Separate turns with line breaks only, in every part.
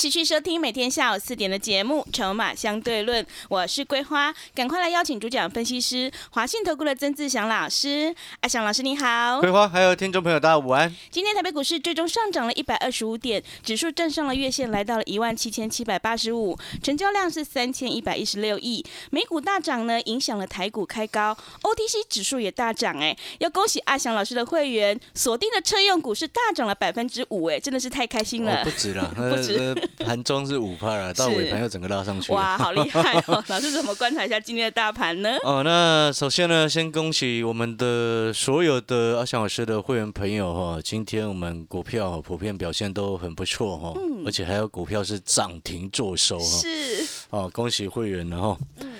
持续收听每天下午四点的节目《筹码相对论》，我是桂花，赶快来邀请主讲分析师华信投顾的曾志祥老师。阿祥老师你好，
桂花还有听众朋友大家午安。
今天台北股市最终上涨了一百二十五点，指数站上了月线，来到了一万七千七百八十五，成交量是三千一百一十六亿。美股大涨呢，影响了台股开高，OTC 指数也大涨，哎，要恭喜阿祥老师的会员锁定的车用股是大涨了百分之五，哎，真的是太开心了。
不止了，
不止。
盘中是五趴了，到尾盘又整个拉上去。哇，
好厉害哦！老师怎么观察一下今天的大盘呢？
哦，那首先呢，先恭喜我们的所有的阿翔老师的会员朋友哈，今天我们股票普遍表现都很不错哈，而且还有股票是涨停做收哈。
是。
哦，恭喜会员了哈。嗯。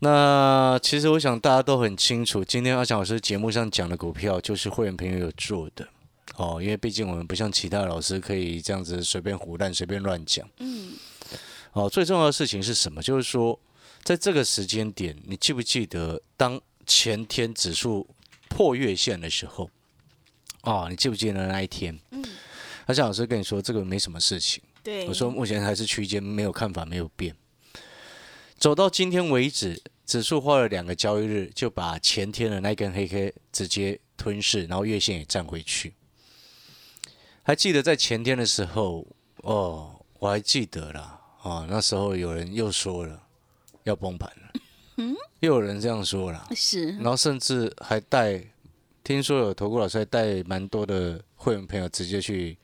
那其实我想大家都很清楚，今天阿翔老师节目上讲的股票就是会员朋友有做的。哦，因为毕竟我们不像其他老师可以这样子随便胡乱、随便乱讲。嗯。哦，最重要的事情是什么？就是说，在这个时间点，你记不记得当前天指数破月线的时候？哦，你记不记得那一天？嗯。而且老师跟你说，这个没什么事情。
对。
我说目前还是区间，没有看法，没有变。走到今天为止，指数花了两个交易日，就把前天的那根黑黑直接吞噬，然后月线也站回去。还记得在前天的时候，哦，我还记得啦啊。那时候有人又说了要崩盘了，嗯，又有人这样说了，
是。
然后甚至还带，听说有投顾老师还带蛮多的会员朋友直接去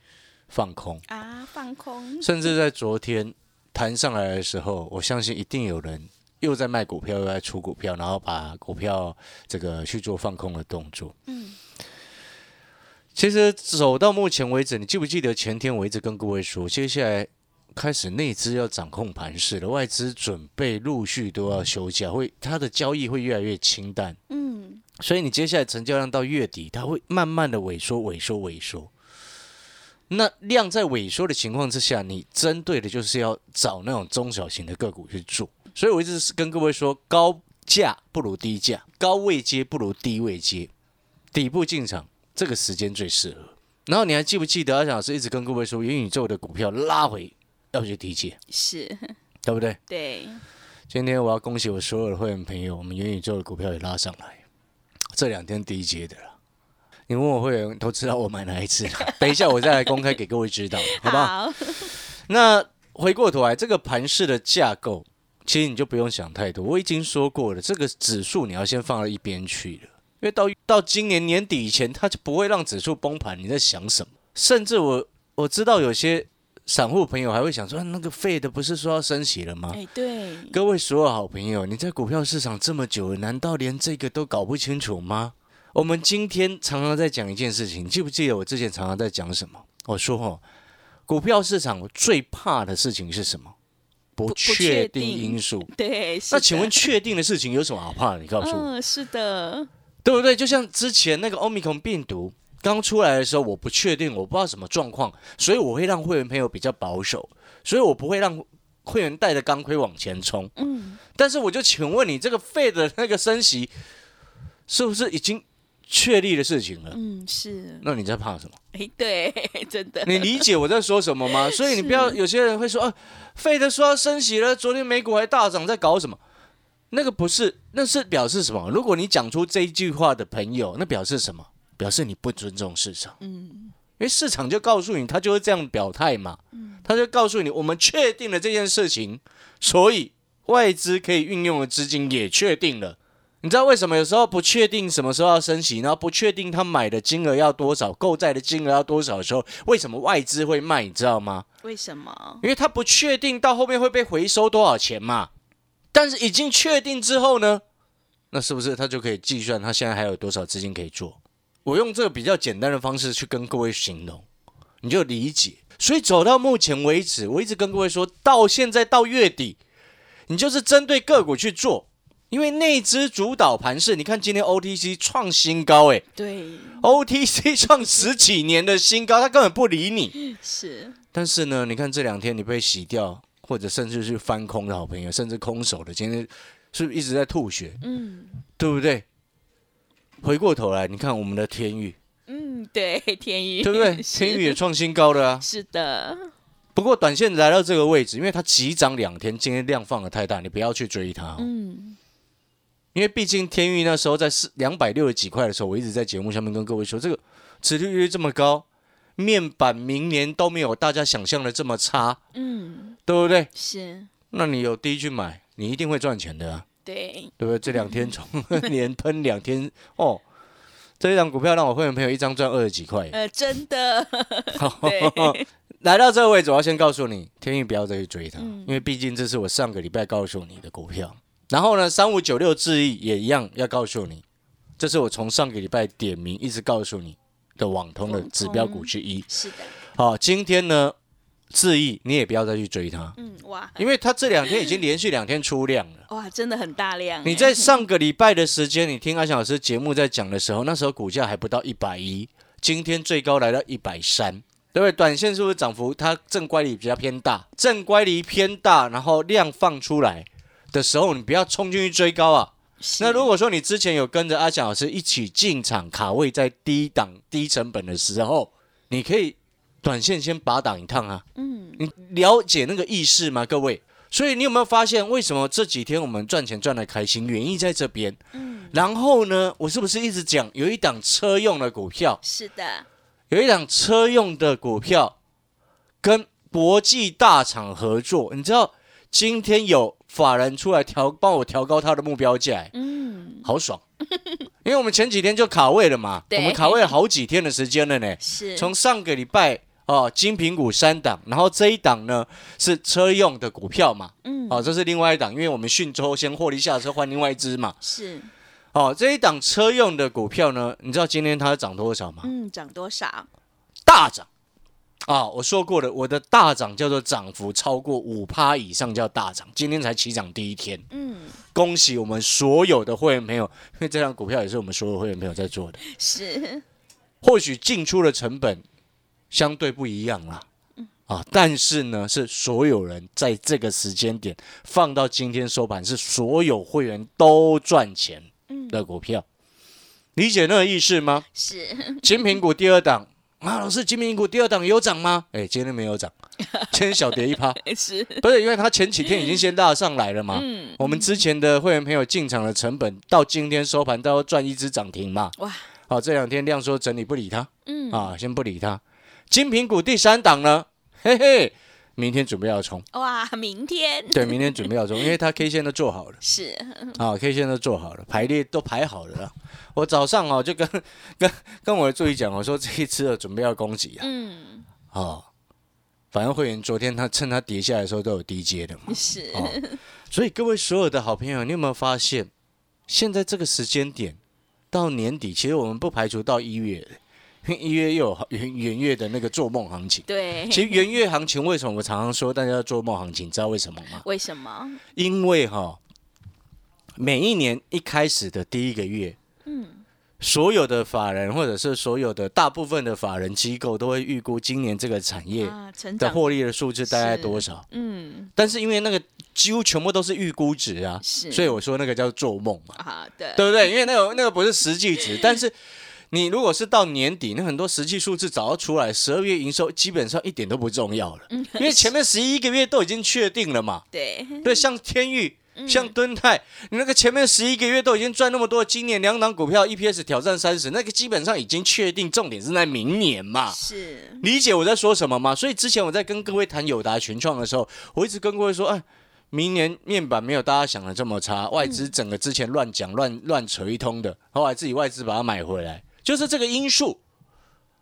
放空
啊，放空。
甚至在昨天弹上来的时候，我相信一定有人又在卖股票，又在出股票，然后把股票这个去做放空的动作，嗯。其实走到目前为止，你记不记得前天我一直跟各位说，接下来开始内资要掌控盘势了，外资准备陆续都要休假，会它的交易会越来越清淡。嗯，所以你接下来成交量到月底，它会慢慢的萎缩、萎缩、萎缩。那量在萎缩的情况之下，你针对的就是要找那种中小型的个股去做。所以我一直是跟各位说，高价不如低价，高位接不如低位接，底部进场。这个时间最适合。然后你还记不记得阿翔老师一直跟各位说，元宇宙的股票拉回要去低阶，
是，
对不对？
对。
今天我要恭喜我所有的会员朋友，我们元宇宙的股票也拉上来，这两天低阶的了。你问我会员都知道我买哪一次，等一下我再来公开给各位知道，好不好？那回过头来，这个盘市的架构，其实你就不用想太多。我已经说过了，这个指数你要先放到一边去了。因为到到今年年底以前，它就不会让指数崩盘。你在想什么？甚至我我知道有些散户朋友还会想说，那个费的不是说要升息了吗？
哎，对。
各位所有好朋友，你在股票市场这么久了，难道连这个都搞不清楚吗？我们今天常常在讲一件事情，记不记得我之前常常在讲什么？我说哦，股票市场最怕的事情是什么？不确定因素。
对。
那请问确定的事情有什么好怕的？你告诉我。
嗯，是的。
对不对？就像之前那个欧米孔病毒刚出来的时候，我不确定，我不知道什么状况，所以我会让会员朋友比较保守，所以我不会让会员带着钢盔往前冲。嗯，但是我就请问你，这个费的那个升息是不是已经确立的事情了？
嗯，是。
那你在怕什么？
哎，对，真的。
你理解我在说什么吗？所以你不要有些人会说，啊，费的说要升息了，昨天美股还大涨，在搞什么？那个不是，那是表示什么？如果你讲出这一句话的朋友，那表示什么？表示你不尊重市场。嗯，因为市场就告诉你，他就会这样表态嘛。嗯，他就告诉你，我们确定了这件事情，所以外资可以运用的资金也确定了。你知道为什么有时候不确定什么时候要升息，然后不确定他买的金额要多少，购债的金额要多少的时候，为什么外资会卖？你知道吗？
为什么？
因为他不确定到后面会被回收多少钱嘛。但是已经确定之后呢，那是不是他就可以计算他现在还有多少资金可以做？我用这个比较简单的方式去跟各位形容，你就理解。所以走到目前为止，我一直跟各位说到现在到月底，你就是针对个股去做，因为内资主导盘势。你看今天 OTC 创新高，哎
对
，，OTC 创十几年的新高，他根本不理你。
是，
但是呢，你看这两天你被洗掉，或者甚至是翻空的好朋友，甚至空手的，今天是不是一直在吐血？
嗯
对不对？回过头来，你看我们的天域，
嗯，对，天宇，
对不对？天域也创新高的啊。
是的，
不过短线来到这个位置，因为它急涨两天，今天量放的太大，你不要去追它、哦。
嗯，
因为毕竟天域那时候在四两百六十几块的时候，我一直在节目上面跟各位说，这个持利率这么高，面板明年都没有大家想象的这么差，
嗯，
对不对？
是，
那你有低去买，你一定会赚钱的啊，
对，
对不对？这两天从 连喷两天哦，这一张股票让我会员朋友一张赚二十几块。
呃，真的，对，
来到这个位置，我要先告诉你，天意不要再去追它，
嗯
因为毕竟这是我上个礼拜告诉你的股票。然后呢，三五九六智易也一样要告诉你，这是我从上个礼拜点名一直告诉你的网通的指标股之一。
是的，
好，今天呢，智易你也不要再去追它，
嗯，哇，
因为它这两天已经连续两天出量了。
哇，真的很大量，
你在上个礼拜的时间，你听阿翔老师节目在讲的时候，那时候股价还不到一百一，今天最高来到一百三，对不对？短线是不是涨幅它正乖离比较偏大？正乖离偏大，然后量放出来的时候，你不要冲进去追高啊。那如果说你之前有跟着阿翔老师一起进场卡位在低档低成本的时候，你可以短线先拔档一趟啊。
嗯，
你了解那个意识吗，各位？所以你有没有发现，为什么这几天我们赚钱赚的开心，原因在这边？
嗯，
然后呢，我是不是一直讲有一档车用的股票，
是的，
有一档车用的股票跟国际大厂合作？你知道今天有法人出来调，帮我调高他的目标价、欸
嗯，
好爽！因为我们前几天就卡位了嘛，
对
我们卡位了好几天的时间了呢。
是，
从上个礼拜哦，金苹果三档，然后这一档呢是车用的股票嘛，
嗯，
哦，这是另外一档，因为我们讯州先获利下车换另外一支嘛，
是，
哦，这一档车用的股票呢，你知道今天它涨多少吗？
嗯，涨多少？
大涨啊！我说过了，我的大涨叫做涨幅超过五趴以上叫大涨，今天才起涨第一天，
嗯，
恭喜我们所有的会员朋友，因为这档股票也是我们所有会员朋友在做的。
是，
或许进出的成本相对不一样啦，啊，但是呢，是所有人在这个时间点放到今天收盘，是所有会员都赚钱的股票，理解那个意思吗？
是，
金苹果第二档啊，老师，金苹果第二档有涨吗？哎，今天没有涨，今天小跌一趴，
是，
不是因为它前几天已经先拉上来了嘛。
嗯，
我们之前的会员朋友进场的成本到今天收盘都要赚一只涨停嘛。
哇，
好，这两天量缩整理不理他。
嗯，
啊，先不理它。金苹果第三档呢，嘿嘿，明天准备要冲，
哇，明天。
对，明天准备要冲，因为它 K 线都做好了，
是，
啊，K 线都做好了，排列都排好了。我早上哦就跟 跟跟我的助理讲，我说这一次哦准备要攻击啊，
嗯，
哦，反正会员昨天他趁他跌下来的时候都有低接的嘛，
是，
哦，所以各位所有的好朋友，你有没有发现，现在这个时间点到年底，其实我们不排除到一月，一月又有元元月的那个做梦行情。
对，
其实元月行情为什么我常常说大家要做梦行情？知道为什么吗？
为什么？
因为哈，每一年一开始的第一个月，
嗯，
所有的法人或者是所有的大部分的法人机构都会预估今年这个产业的获利的数字大概多少。
嗯，
但是因为那个几乎全部都是预估值啊，
是，
所以我说那个叫做梦嘛，
啊，对，
对不对？因为那个那个不是实际值，但是你如果是到年底，那很多实际数字早要出来，十二月营收基本上一点都不重要了，
嗯
因为前面十一个月都已经确定了嘛。
对，
对，像天域。
嗯
像敦泰，你那个前面十一个月都已经赚那么多，今年两档股票 EPS 挑战三十，那个基本上已经确定，重点是在明年嘛。
是，
理解我在说什么吗？所以之前我在跟各位谈友达群创的时候，我一直跟各位说，哎，明年面板没有大家想的这么差，外资整个之前乱讲、乱乱扯一通的，后来自己外资把它买回来，就是这个因素，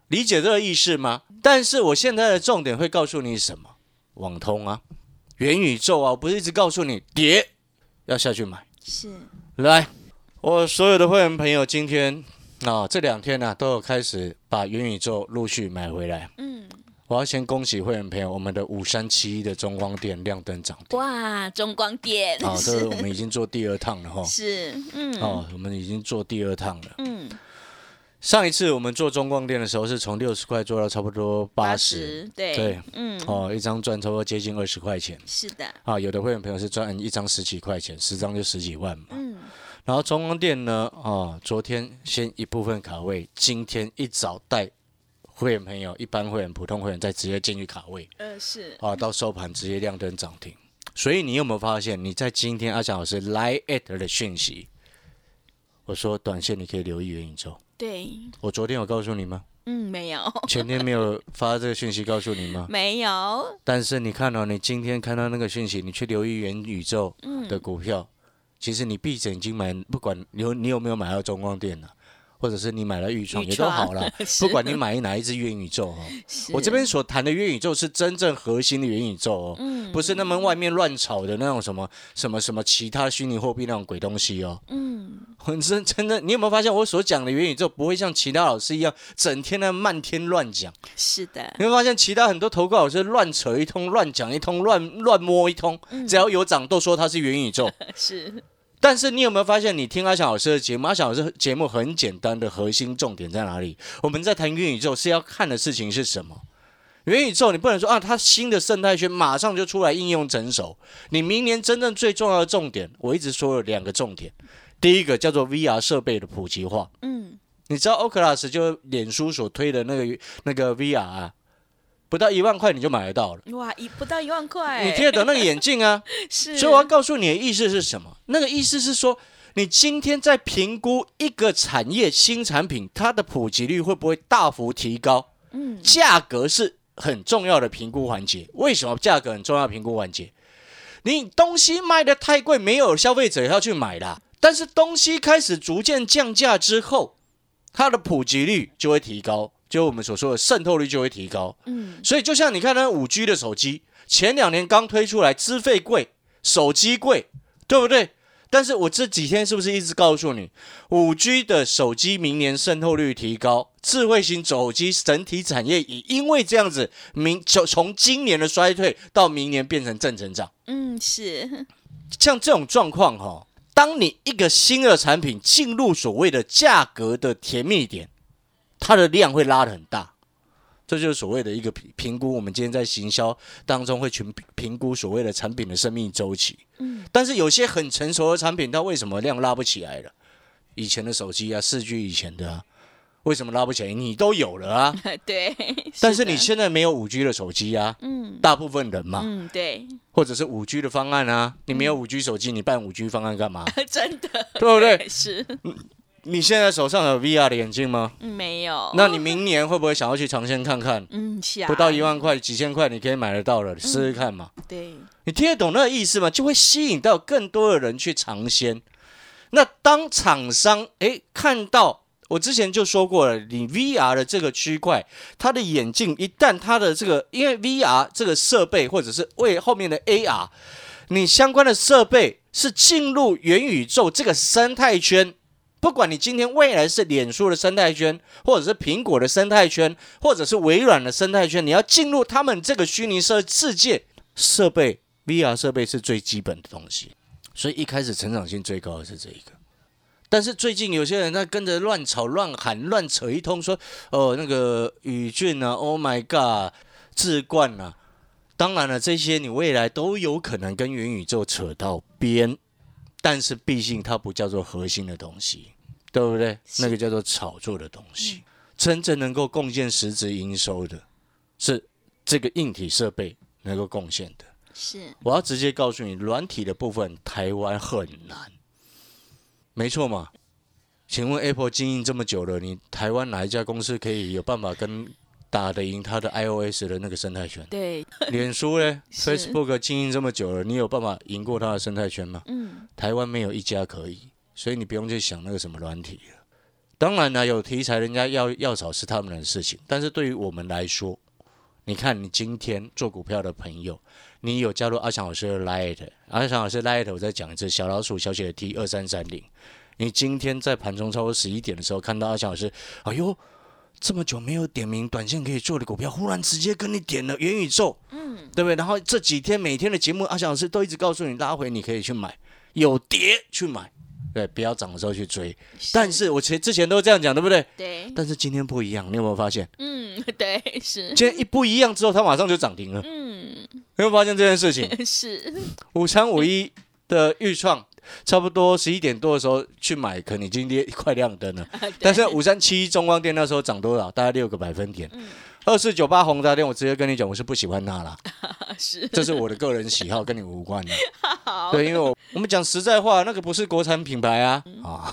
理解这个意思吗？但是我现在的重点会告诉你什么？网通啊，元宇宙啊，我不是一直告诉你跌要下去买。
是，
来，我所有的会员朋友今天啊、这两天呢、都有开始把元宇宙陆续买回来。
嗯，
我要先恭喜会员朋友，我们的五三七一的中光电亮灯涨停。
哇，中光电
啊，这
是
个我们已经做第二趟了哈。
是，嗯
哦，我们已经做第二趟了。
嗯，
上一次我们做中光电的时候，是从六十块做到差不多八十。
对
对，
嗯，
哦，一张赚差不多接近二十块钱。
是的，
啊，有的会员朋友是赚一张十几块钱，十张就十几万嘛。
嗯，
然后中光电呢，啊，昨天先一部分卡位，今天一早带会员朋友、一般会员、普通会员再直接进去卡位，
呃是，
啊，到收盘直接亮灯涨停。所以你有没有发现，你在今天阿强老师 Line at 的讯息，我说短线你可以留意元宇宙。
对，
我昨天有告诉你吗？
嗯，没有，
前天没有发这个讯息告诉你吗？
没有，
但是你看到、你今天看到那个讯息，你去留意元宇宙的股票，其实你闭着眼睛买，不管你有你有没有买到中光电呢、或者是你买了预创也都好
创
了，不管你买哪一只元宇宙哦，我这边所谈的元宇宙是真正核心的元宇宙哦，
嗯。
不是那么外面乱炒的那种什么什么什么其他虚拟货币那种鬼东西哦。
嗯，
很真真的，你有没有发现我所讲的元宇宙不会像其他老师一样整天的漫天乱讲？
是的，
你会发现其他很多投顾老师乱扯一通、乱讲一通、乱乱摸一通，只要有涨都说它是元宇宙。
是，
但是你有没有发现，你听阿翔老师的节目，阿翔老师节目很简单的核心重点在哪里？我们在谈元宇宙是要看的事情是什么？元宇宙你不能说啊，它新的生态圈马上就出来应用整手。你明年真正最重要的重点，我一直说了两个重点，第一个叫做 VR 设备的普及化。
嗯，
你知道 Oculus 就是脸书所推的那个那个 VR 啊，不到一万块你就买得到了。
哇，一不到一万块，
你听得懂那个眼镜啊？
是，
所以我要告诉你的意思是什么？那个意思是说，你今天在评估一个产业新产品，它的普及率会不会大幅提高？
嗯，
价格是很重要的评估环节。为什么价格很重要评估环节？你东西卖的太贵，没有消费者要去买啦。但是东西开始逐渐降价之后，它的普及率就会提高，就我们所说的渗透率就会提高。
嗯，
所以就像你看那五 G 的手机，前两年刚推出来，资费贵，手机贵，对不对？但是我这几天是不是一直告诉你，五 G 的手机明年渗透率提高，智慧型手机整体产业也因为这样子，明就从今年的衰退到明年变成正成长。
嗯，是，
像这种状况哈，当你一个新的产品进入所谓的价格的甜蜜点，它的量会拉的很大，这就是所谓的一个评评估。我们今天在行销当中会去评评估所谓的产品的生命周期。
嗯，
但是有些很成熟的产品，它为什么量拉不起来了？以前的手机啊，四 G 以前的啊，为什么拉不起来？你都有了啊，
对，
但是你现在没有五 G 的手机啊，
嗯
大部分人嘛，
嗯，对，
或者是五 G 的方案啊，你没有五 G 手机，你办五 G 方案干嘛？
真的，
对不对？
是，
你现在手上有 VR 的眼镜吗？
嗯没有，
那你明年会不会想要去尝鲜看看？
嗯，想
不到一，万块，几千块你可以买得到了，试试看嘛。
对，
你听得懂那个意思吗？就会吸引到更多的人去尝鲜。那当厂商诶看到，我之前就说过了，你 VR 的这个区块，它的眼镜一旦它的这个，因为 VR 这个设备或者是为后面的 AR，你相关的设备是进入元宇宙这个生态圈。不管你今天未来是脸书的生态圈，或者是苹果的生态圈，或者是微软的生态圈，你要进入他们这个虚拟设世界，设备 VR 设备是最基本的东西，所以一开始成长性最高的是这一个。但是最近有些人在跟着乱吵、乱喊、乱扯一通，说哦那个宇峻啊，Oh my God，智冠啊，当然了，这些你未来都有可能跟元宇宙扯到边，但是毕竟它不叫做核心的东西，对不对？那个叫做炒作的东西，真正能够贡献实质营收的，是这个硬体设备能够贡献的。
是，
我要直接告诉你，软体的部分台湾很难，没错嘛？请问 Apple 经营这么久了，你台湾哪一家公司可以有办法跟打得赢它的 iOS 的那个生态圈？
对，
脸书呢？Facebook 经营这么久了，你有办法赢过它的生态圈吗？
嗯，
台湾没有一家可以，所以你不用去想那个什么软体了。当然呢，有题材人家要要找是他们的事情，但是对于我们来说，你看你今天做股票的朋友，你有加入阿强老师的 Light，阿强老师 Light，我再讲一次，小老鼠小写的 T 二三三零。你今天在盘中超过十一点的时候看到阿强老师，哎呦，这么久没有点名短线可以做的股票，忽然直接跟你点了元宇宙，嗯，对不对？然后这几天每天的节目，阿翔老师都一直告诉你拉回你可以去买，有跌去买，对，不要涨的时候去追。但是我前之前都这样讲，对不对？
对，
但是今天不一样，你有没有发现？
嗯，对，是，
今天一不一样之后，它马上就涨停了。嗯，有没有发现这件事情？
是，
五三五一的预创。差不多十一点多的时候去买，可能已经快亮灯了。但是五三七中光电那时候涨多少？大概六个百分点。二四九八宏达电，我直接跟你讲，我是不喜欢它了。是，这是我的个人喜好，跟你无关的。对，因为我我们讲实在话，那个不是国产品牌啊。啊，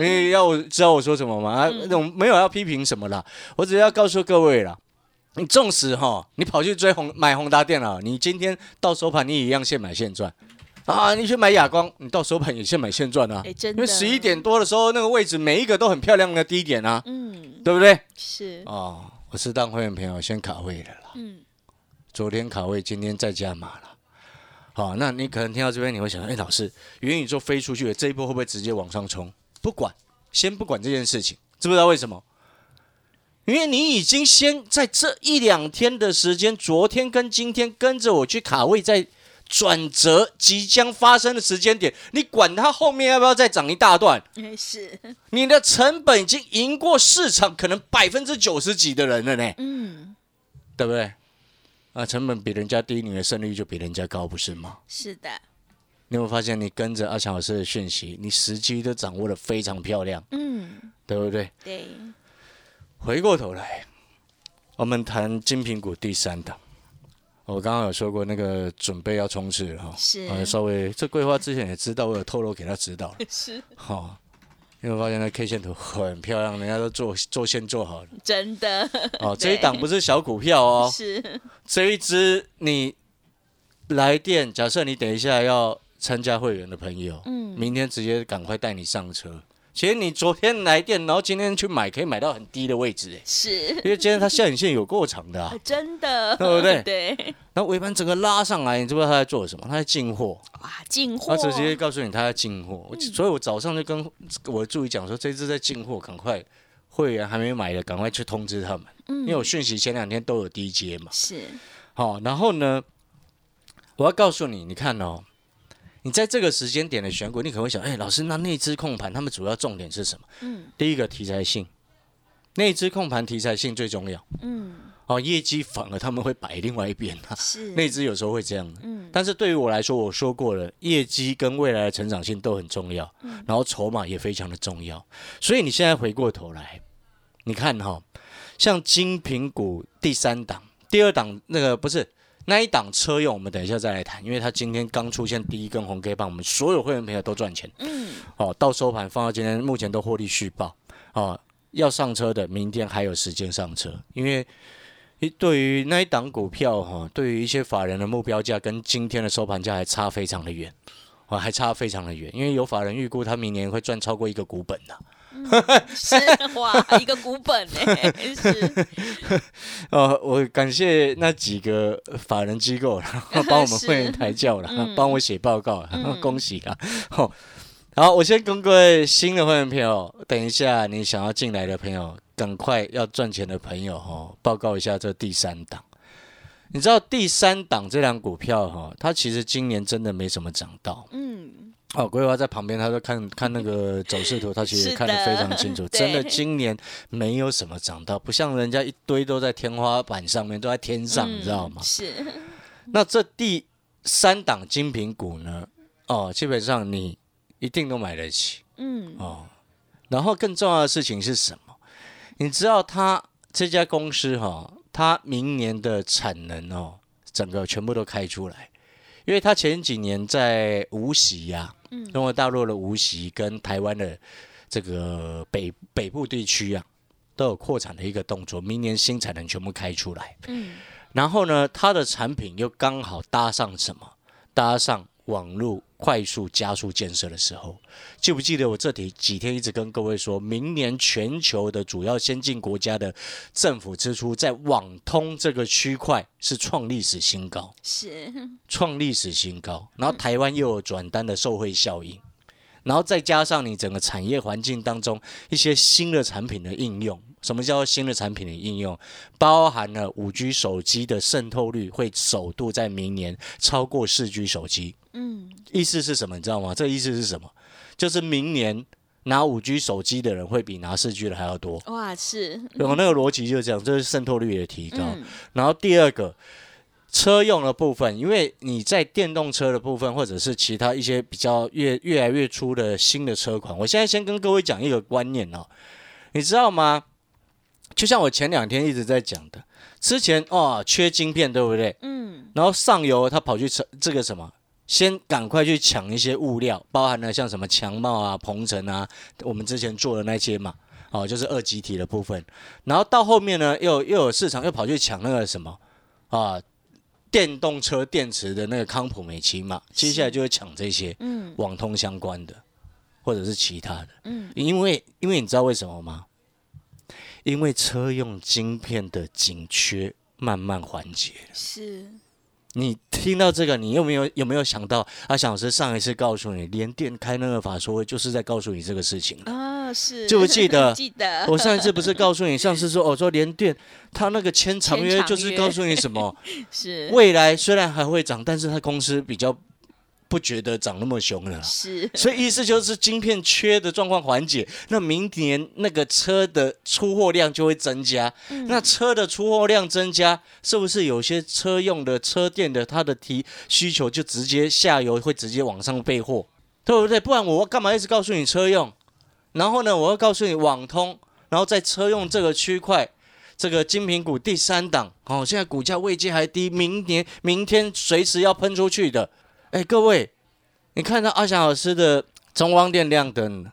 你要我知道我说什么吗？啊，那种没有要批评什么啦，我只要告诉各位啦，你纵使哈，你跑去追红买宏达电了，你今天到收盘你也一样现买现赚。啊，你去买哑光，你到手盘也现买现赚啊！因为十一点多的时候，那个位置每一个都很漂亮的低点啊，嗯，对不对？
是
哦，我是当会员朋友先卡位的啦，嗯，昨天卡位，今天再加码了。好，那你可能听到这边，你会想，哎，老师，元宇宙飞出去了，这一波会不会直接往上冲？不管，先不管这件事情，知不知道为什么？因为你已经先在这一两天的时间，昨天跟今天跟着我去卡位在。转折即将发生的时间点，你管它后面要不要再涨一大段？
是，
你的成本已经赢过市场可能百分之九十几的人了呢。嗯，对不对？啊，成本比人家低，你的胜率就比人家高，不是吗？
是的。
你有没有发现，你跟着阿强老师的讯息，你时机都掌握的非常漂亮。嗯，对不对？
对。
回过头来，我们谈精品股第三档。我刚刚有说过，那个准备要冲刺了哈，
是，
稍微这规划之前也知道，我有透露给他知道了，
是，
好，因为我发现那 K 线图很漂亮，人家都做做线做好了，
真的，
哦，这一档不是小股票哦，
是，
这一支你来电，假设你等一下要参加会员的朋友，嗯，明天直接赶快带你上车。其实你昨天来电，然后今天去买，可以买到很低的位置，哎，
是，
因为今天它下影线有过长的，
真的，
对不对？
对。
然后尾盘整个拉上来，你知不知道他在做什么？他在进货。
哇，进货！
他直接告诉你他在进货，所以我早上就跟我的助理讲说，这支在进货，赶快会员还没买的，赶快去通知他们。嗯。因为我讯息前两天都有低阶嘛。
是。
好，然后呢，我要告诉你，你看哦。你在这个时间点的选股，你可能会想，哎，老师，那内资控盘他们主要重点是什么？嗯，第一个题材性，内资控盘题材性最重要。嗯，哦，业绩反而他们会摆另外一边啊。
是，
内资有时候会这样的。嗯，但是对于我来说，我说过了，业绩跟未来的成长性都很重要。嗯，然后筹码也非常的重要。所以你现在回过头来，你看哈，像金苹股第三档、第二档那个不是。那一档车用，我们等一下再来谈，因为它今天刚出现第一根红 K 棒，我们所有会员朋友都赚钱。嗯，哦，到收盘放到今天，目前都获利续报。哦，要上车的，明天还有时间上车，因为一对于那一档股票哈，对于一些法人的目标价跟今天的收盘价还差非常的远，哦，还差非常的远，因为有法人预估他明年会赚超过一个股本的。
是哇，一个股本哎，是
哦，我感谢那几个法人机构，然后帮我们会员抬轿了，帮我写报告，恭喜啦！好，好，我先跟各位新的会员朋友，等一下你想要进来的朋友，赶快要赚钱的朋友哈，报告一下这第三档。你知道第三档这辆股票哈，它其实今年真的没什么涨到，嗯。哦，桂花在旁边，他在看看那个走势图，他其实看得非常清楚。真的，今年没有什么涨到，不像人家一堆都在天花板上面，都在天上，你知道吗？
是。
那这第三档精品股呢？哦，基本上你一定都买得起。嗯。哦。然后更重要的事情是什么？你知道他这家公司哈，他明年的产能哦，整个全部都开出来。因为他前几年在无锡呀，中国大陆的无锡跟台湾的这个北北部地区啊，都有扩产的一个动作，明年新产能全部开出来。嗯，然后呢，它的产品又刚好搭上什么？搭上网络快速加速建设的时候，记不记得我这几几天一直跟各位说，明年全球的主要先进国家的政府支出在网通这个区块是创历史新高，
是
创历史新高。然后台湾又有转单的受惠效应，然后再加上你整个产业环境当中一些新的产品的应用，什么叫做新的产品的应用？包含了五 G 手机的渗透率会首度在明年超过四 G 手机。嗯，意思是什么？你知道吗？这个意思是什么？就是明年拿五 G 手机的人会比拿四 G 的还要多。
哇，是
我那个逻辑就是这样，这是渗透率的提高。然后第二个。车用的部分，因为你在电动车的部分，或者是其他一些比较越越来越出的新的车款，我现在先跟各位讲一个观念哦，你知道吗？就像我前两天一直在讲的，之前哦缺晶片，对不对？嗯。然后上游他跑去车这个什么，先赶快去抢一些物料，包含了像什么强茂啊、鹏程啊，我们之前做的那些嘛，哦，就是二级体的部分。然后到后面呢，又又有市场又跑去抢那个什么啊？电动车电池的那个康普美奇嘛，接下来就会抢这些，嗯，网通相关的，或者是其他的，嗯，因为因为你知道为什么吗？因为车用晶片的紧缺慢慢缓解
是。
你听到这个，你有没有有没有想到阿翔老师上一次告诉你，连电开那个法说会，就是在告诉你这个事情
啊？是，
记不记得？
记得。
我上一次不是告诉你，上次说，我说连电，他那个签长约就是告诉你什么？
是。
未来虽然还会涨，但是他公司比较。不觉得涨那么凶了，
是，
所以意思就是晶片缺的状况缓解，那明年那个车的出货量就会增加，那车的出货量增加，是不是有些车用的车电的它的提需求就直接下游会直接往上备货，对不对？不然我干嘛一直告诉你车用，然后呢，我要告诉你网通，然后在车用这个区块，这个金品股第三档，哦，现在股价位阶还低，明年明天随时要喷出去的。哎，各位，你看到阿翔老师的中光电亮灯？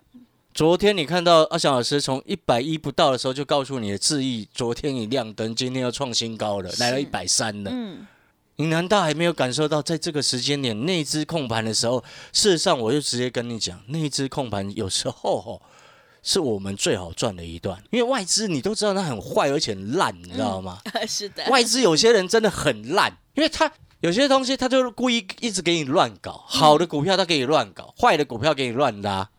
昨天你看到阿翔老师从一百一不到的时候就告诉你的致意，昨天已亮灯，今天又创新高了，来了一百三了。嗯，你难道还没有感受到，在这个时间点内资控盘的时候？事实上，我就直接跟你讲，内资控盘有时候吼是我们最好赚的一段，因为外资你都知道它很坏而且烂，你知道吗？
是的，
外资有些人真的很烂，因为他。有些东西他就是故意一直给你乱搞，好的股票他给你乱搞，坏的股票给你乱拉，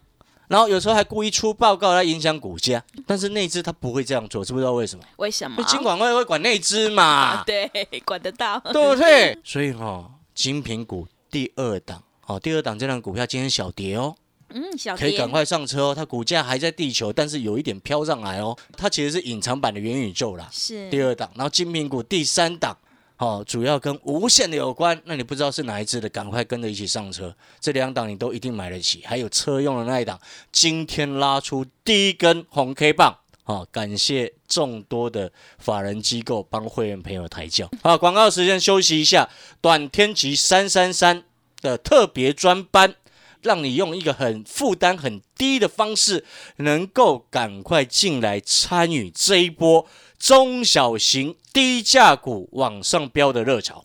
然后有时候还故意出报告来影响股价。但是内资他不会这样做，知不知道为什么？
为什么？
金管会会管内资嘛？
对，管得到，
对不对？所以哈，精品股第二档，哦，第二档这档股票今天小跌哦，
嗯，小
可以赶快上车哦。它股价还在地球，但是有一点飘上来哦。它其实是隐藏版的元宇宙啦，
是
第二档。然后精品股第三档。哦，主要跟无线的有关，那你不知道是哪一支的，赶快跟着一起上车。这两档你都一定买得起，还有车用的那一档，今天拉出第一根红 K 棒，好，感谢众多的法人机构帮会员朋友抬轿。好，广告时间休息一下，短天奇三三三的特别专班，让你用一个很负担很低的方式，能够赶快进来参与这一波。中小型低价股往上飙的热潮。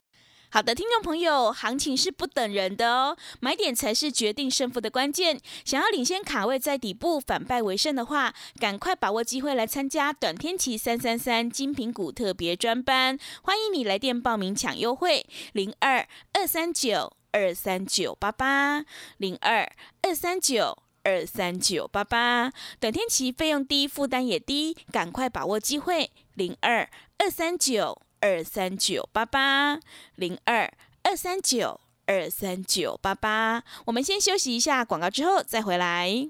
好的，听众朋友，行情是不等人的哦，买点才是决定胜负的关键。想要领先卡位在底部，反败为胜的话，赶快把握机会来参加短天奇三三三精品股特别专班，欢迎你来电报名抢优惠，零二二三九二三九八八零二二三九。二三九八八，短天期费用低，负担也低，赶快把握机会。零二二三九二三九八八，零二二三九二三九八八。我们先休息一下广告，之后再回来。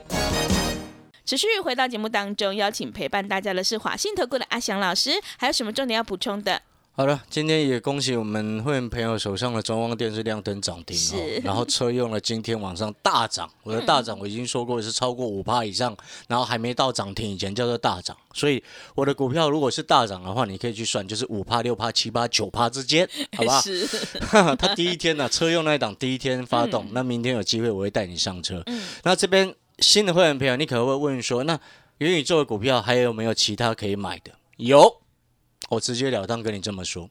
持续回到节目当中，邀请陪伴大家的是华信投顾的阿翔老师，还有什么重点要补充的？
好了，今天也恭喜我们会员朋友手上的中光电视亮灯涨停哦，然后车用了今天晚上大涨，我的大涨我已经说过是超过五趴以上，然后还没到涨停以前叫做大涨，所以我的股票如果是大涨的话，你可以去算，就是五趴、六趴、七趴、九趴之间，好吧？
是，
他第一天呢，车用那一档第一天发动，那明天有机会我会带你上车。那这边新的会员朋友，你可能会问说，那元宇宙的股票还有没有其他可以买的？有，我直截了当跟你这么说。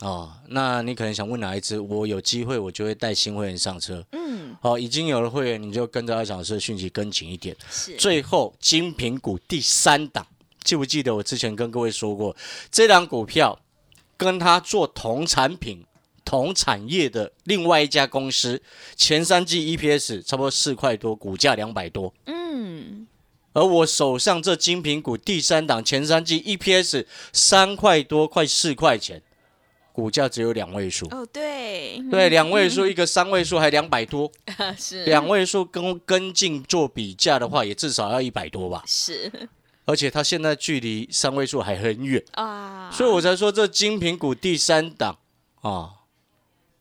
哦，那你可能想问哪一支？我有机会我就会带新会员上车。嗯，好，已经有了会员，你就跟着阿小师的讯息跟紧一点。
是，
最后精品股第三档，记不记得我之前跟各位说过，这档股票跟它做同产品、同产业的另外一家公司，前三季 EPS 差不多四块多，股价两百多。
嗯，
而我手上这精品股第三档，前三季 EPS 三块多，快四块钱。股价只有两位数
哦，对
对，两位数，一个三位数还两百多，
是
两位数跟跟进做比价的话，也至少要一百多吧。
是
而且它现在距离三位数还很远，
啊，
所以我才说这精品股第三档啊，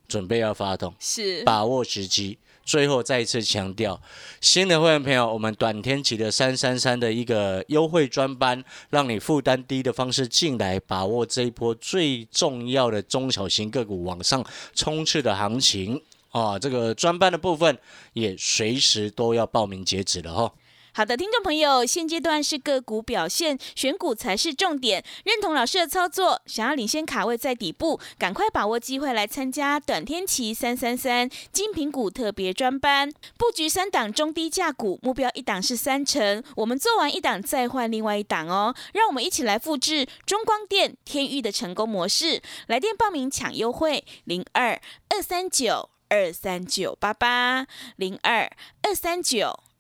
准备要发动，
是
把握时机。最后再一次强调，新的会员朋友，我们短天期的三三三的一个优惠专班，让你负担低的方式进来，把握这一波最重要的中小型个股往上冲刺的行情啊！这个专班的部分也随时都要报名截止了哈。
好的，听众朋友，现阶段是个股表现，选股才是重点。认同老师的操作，想要领先卡位在底部，赶快把握机会来参加短天期三三三精品股特别专班，布局三档中低价股，目标一档是三成，我们做完一档再换另外一档哦。让我们一起来复制中光电、天域的成功模式，来电报名抢优惠零二二三九二三九八八零二二三九。